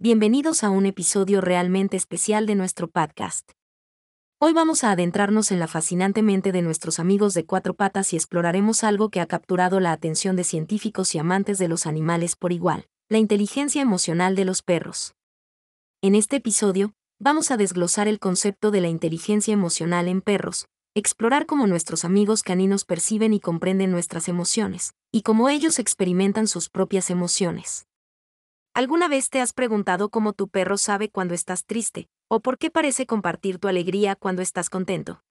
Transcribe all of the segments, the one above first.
bienvenidos a un episodio realmente especial de nuestro podcast. Hoy vamos a adentrarnos en la fascinante mente de nuestros amigos de cuatro patas y exploraremos algo que ha capturado la atención de científicos y amantes de los animales por igual, la inteligencia emocional de los perros. En este episodio, vamos a desglosar el concepto de la inteligencia emocional en perros, explorar cómo nuestros amigos caninos perciben y comprenden nuestras emociones, y cómo ellos experimentan sus propias emociones. ¿Alguna vez te has preguntado cómo tu perro sabe cuando estás triste, o por qué parece compartir tu alegría cuando estás contento?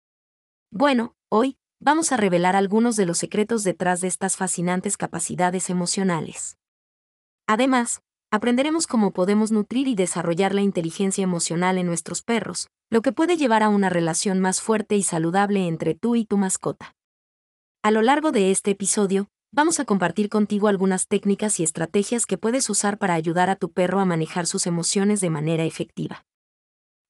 Bueno, hoy, vamos a revelar algunos de los secretos detrás de estas fascinantes capacidades emocionales. Además, aprenderemos cómo podemos nutrir y desarrollar la inteligencia emocional en nuestros perros, lo que puede llevar a una relación más fuerte y saludable entre tú y tu mascota. A lo largo de este episodio, vamos a compartir contigo algunas técnicas y estrategias que puedes usar para ayudar a tu perro a manejar sus emociones de manera efectiva.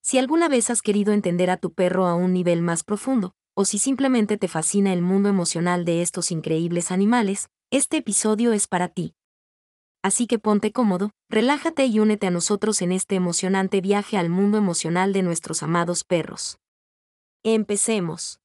Si alguna vez has querido entender a tu perro a un nivel más profundo, o si simplemente te fascina el mundo emocional de estos increíbles animales, este episodio es para ti. Así que ponte cómodo, relájate y únete a nosotros en este emocionante viaje al mundo emocional de nuestros amados perros. Empecemos.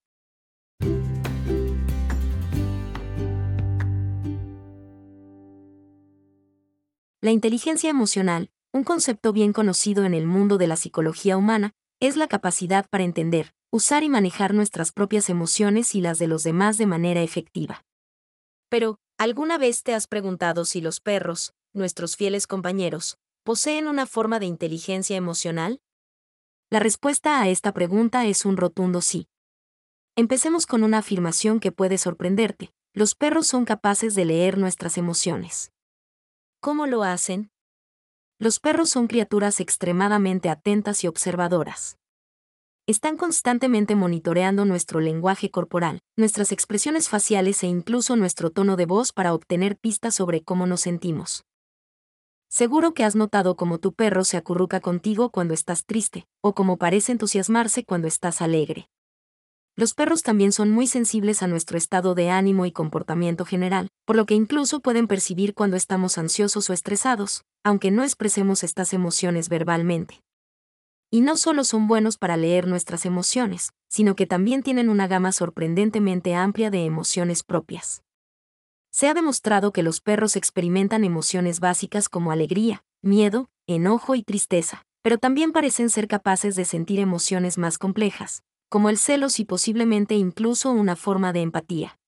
La inteligencia emocional, un concepto bien conocido en el mundo de la psicología humana, es la capacidad para entender, usar y manejar nuestras propias emociones y las de los demás de manera efectiva. Pero, ¿alguna vez te has preguntado si los perros, nuestros fieles compañeros, poseen una forma de inteligencia emocional? La respuesta a esta pregunta es un rotundo sí. Empecemos con una afirmación que puede sorprenderte. Los perros son capaces de leer nuestras emociones. ¿Cómo lo hacen? Los perros son criaturas extremadamente atentas y observadoras. Están constantemente monitoreando nuestro lenguaje corporal, nuestras expresiones faciales e incluso nuestro tono de voz para obtener pistas sobre cómo nos sentimos. Seguro que has notado cómo tu perro se acurruca contigo cuando estás triste, o cómo parece entusiasmarse cuando estás alegre. Los perros también son muy sensibles a nuestro estado de ánimo y comportamiento general, por lo que incluso pueden percibir cuando estamos ansiosos o estresados, aunque no expresemos estas emociones verbalmente. Y no solo son buenos para leer nuestras emociones, sino que también tienen una gama sorprendentemente amplia de emociones propias. Se ha demostrado que los perros experimentan emociones básicas como alegría, miedo, enojo y tristeza, pero también parecen ser capaces de sentir emociones más complejas, como el celos y posiblemente incluso una forma de empatía.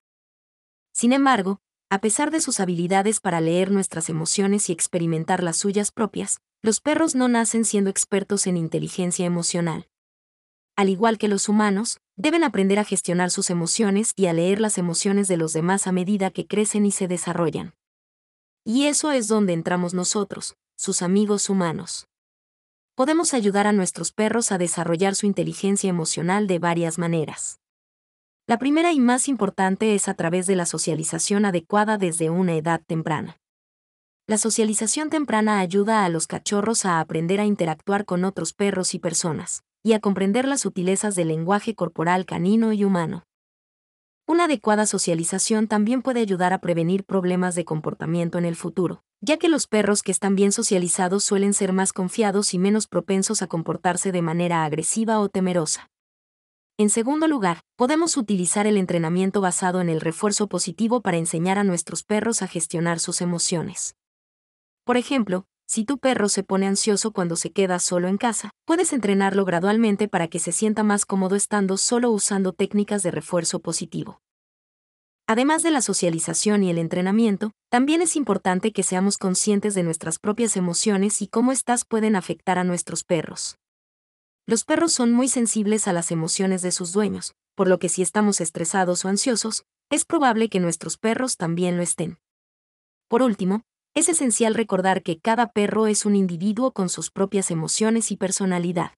Sin embargo, a pesar de sus habilidades para leer nuestras emociones y experimentar las suyas propias, los perros no nacen siendo expertos en inteligencia emocional. Al igual que los humanos, deben aprender a gestionar sus emociones y a leer las emociones de los demás a medida que crecen y se desarrollan. Y eso es donde entramos nosotros, sus amigos humanos podemos ayudar a nuestros perros a desarrollar su inteligencia emocional de varias maneras. La primera y más importante es a través de la socialización adecuada desde una edad temprana. La socialización temprana ayuda a los cachorros a aprender a interactuar con otros perros y personas, y a comprender las sutilezas del lenguaje corporal canino y humano. Una adecuada socialización también puede ayudar a prevenir problemas de comportamiento en el futuro, ya que los perros que están bien socializados suelen ser más confiados y menos propensos a comportarse de manera agresiva o temerosa. En segundo lugar, podemos utilizar el entrenamiento basado en el refuerzo positivo para enseñar a nuestros perros a gestionar sus emociones. Por ejemplo, si tu perro se pone ansioso cuando se queda solo en casa, puedes entrenarlo gradualmente para que se sienta más cómodo estando solo usando técnicas de refuerzo positivo. Además de la socialización y el entrenamiento, también es importante que seamos conscientes de nuestras propias emociones y cómo éstas pueden afectar a nuestros perros. Los perros son muy sensibles a las emociones de sus dueños, por lo que si estamos estresados o ansiosos, es probable que nuestros perros también lo estén. Por último, es esencial recordar que cada perro es un individuo con sus propias emociones y personalidad.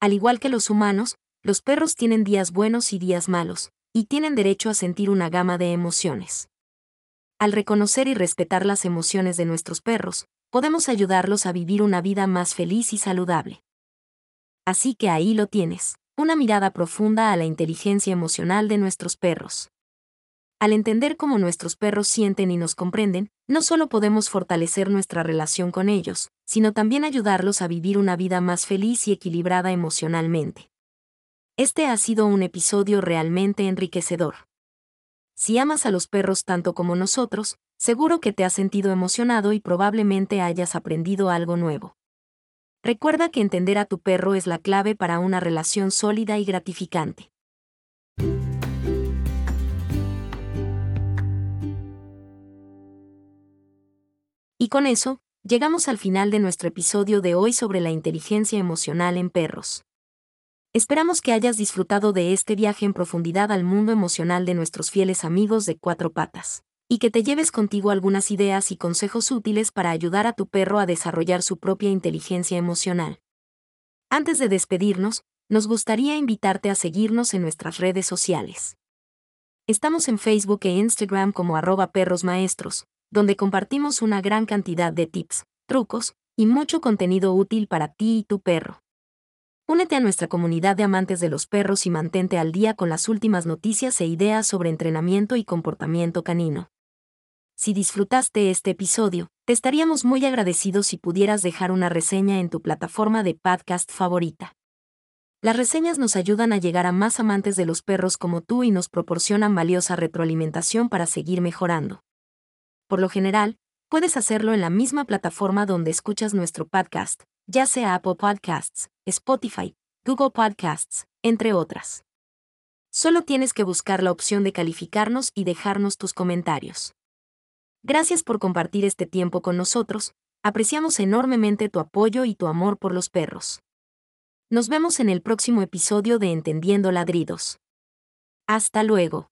Al igual que los humanos, los perros tienen días buenos y días malos, y tienen derecho a sentir una gama de emociones. Al reconocer y respetar las emociones de nuestros perros, podemos ayudarlos a vivir una vida más feliz y saludable. Así que ahí lo tienes, una mirada profunda a la inteligencia emocional de nuestros perros. Al entender cómo nuestros perros sienten y nos comprenden, no solo podemos fortalecer nuestra relación con ellos, sino también ayudarlos a vivir una vida más feliz y equilibrada emocionalmente. Este ha sido un episodio realmente enriquecedor. Si amas a los perros tanto como nosotros, seguro que te has sentido emocionado y probablemente hayas aprendido algo nuevo. Recuerda que entender a tu perro es la clave para una relación sólida y gratificante. Y con eso, llegamos al final de nuestro episodio de hoy sobre la inteligencia emocional en perros. Esperamos que hayas disfrutado de este viaje en profundidad al mundo emocional de nuestros fieles amigos de cuatro patas, y que te lleves contigo algunas ideas y consejos útiles para ayudar a tu perro a desarrollar su propia inteligencia emocional. Antes de despedirnos, nos gustaría invitarte a seguirnos en nuestras redes sociales. Estamos en Facebook e Instagram como arroba perrosmaestros, donde compartimos una gran cantidad de tips, trucos y mucho contenido útil para ti y tu perro. Únete a nuestra comunidad de amantes de los perros y mantente al día con las últimas noticias e ideas sobre entrenamiento y comportamiento canino. Si disfrutaste este episodio, te estaríamos muy agradecidos si pudieras dejar una reseña en tu plataforma de podcast favorita. Las reseñas nos ayudan a llegar a más amantes de los perros como tú y nos proporcionan valiosa retroalimentación para seguir mejorando. Por lo general, puedes hacerlo en la misma plataforma donde escuchas nuestro podcast, ya sea Apple Podcasts, Spotify, Google Podcasts, entre otras. Solo tienes que buscar la opción de calificarnos y dejarnos tus comentarios. Gracias por compartir este tiempo con nosotros, apreciamos enormemente tu apoyo y tu amor por los perros. Nos vemos en el próximo episodio de Entendiendo Ladridos. Hasta luego.